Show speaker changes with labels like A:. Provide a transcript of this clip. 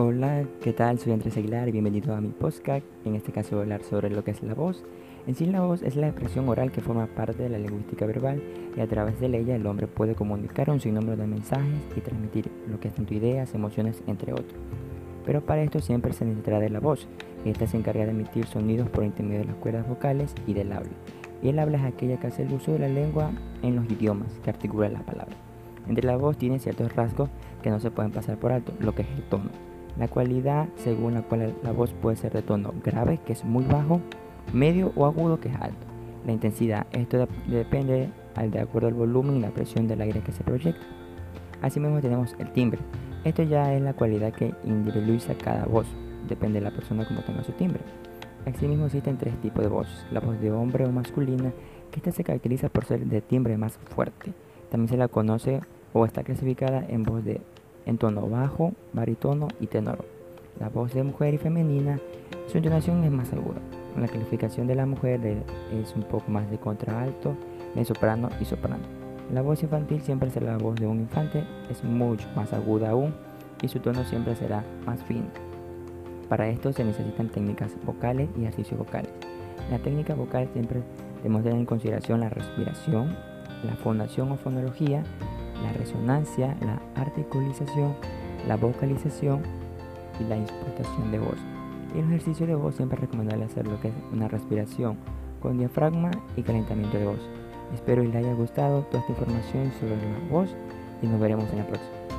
A: Hola, ¿qué tal? Soy Andrés Aguilar y bienvenido a mi podcast. En este caso hablar sobre lo que es la voz. En sí la voz es la expresión oral que forma parte de la lingüística verbal y a través de ella el hombre puede comunicar un sinnúmero de mensajes y transmitir lo que es tanto ideas, emociones, entre otros. Pero para esto siempre se necesitará de la voz, y esta se encarga de emitir sonidos por intermedio de las cuerdas vocales y del habla. Y el habla es aquella que hace el uso de la lengua en los idiomas, que articula las palabras. Entre la voz tiene ciertos rasgos que no se pueden pasar por alto, lo que es el tono. La cualidad según la cual la voz puede ser de tono grave, que es muy bajo, medio o agudo, que es alto. La intensidad, esto depende de acuerdo al volumen y la presión del aire que se proyecta. Asimismo tenemos el timbre. Esto ya es la cualidad que individualiza cada voz, depende de la persona como tenga su timbre. Asimismo existen tres tipos de voz. La voz de hombre o masculina, que esta se caracteriza por ser de timbre más fuerte. También se la conoce o está clasificada en voz de en tono bajo, baritono y tenor. La voz de mujer y femenina, su entonación es más aguda. La calificación de la mujer es un poco más de contraalto, de soprano y soprano. La voz infantil siempre será la voz de un infante, es mucho más aguda aún y su tono siempre será más fino. Para esto se necesitan técnicas vocales y ejercicios vocales. La técnica vocal siempre debemos tener en consideración la respiración, la fonación o fonología, la resonancia, la articulización, la vocalización y la explotación de voz. Y en los ejercicios de voz siempre es recomendable hacer lo que es una respiración con diafragma y calentamiento de voz. Espero que les haya gustado toda esta información sobre la voz y nos veremos en la próxima.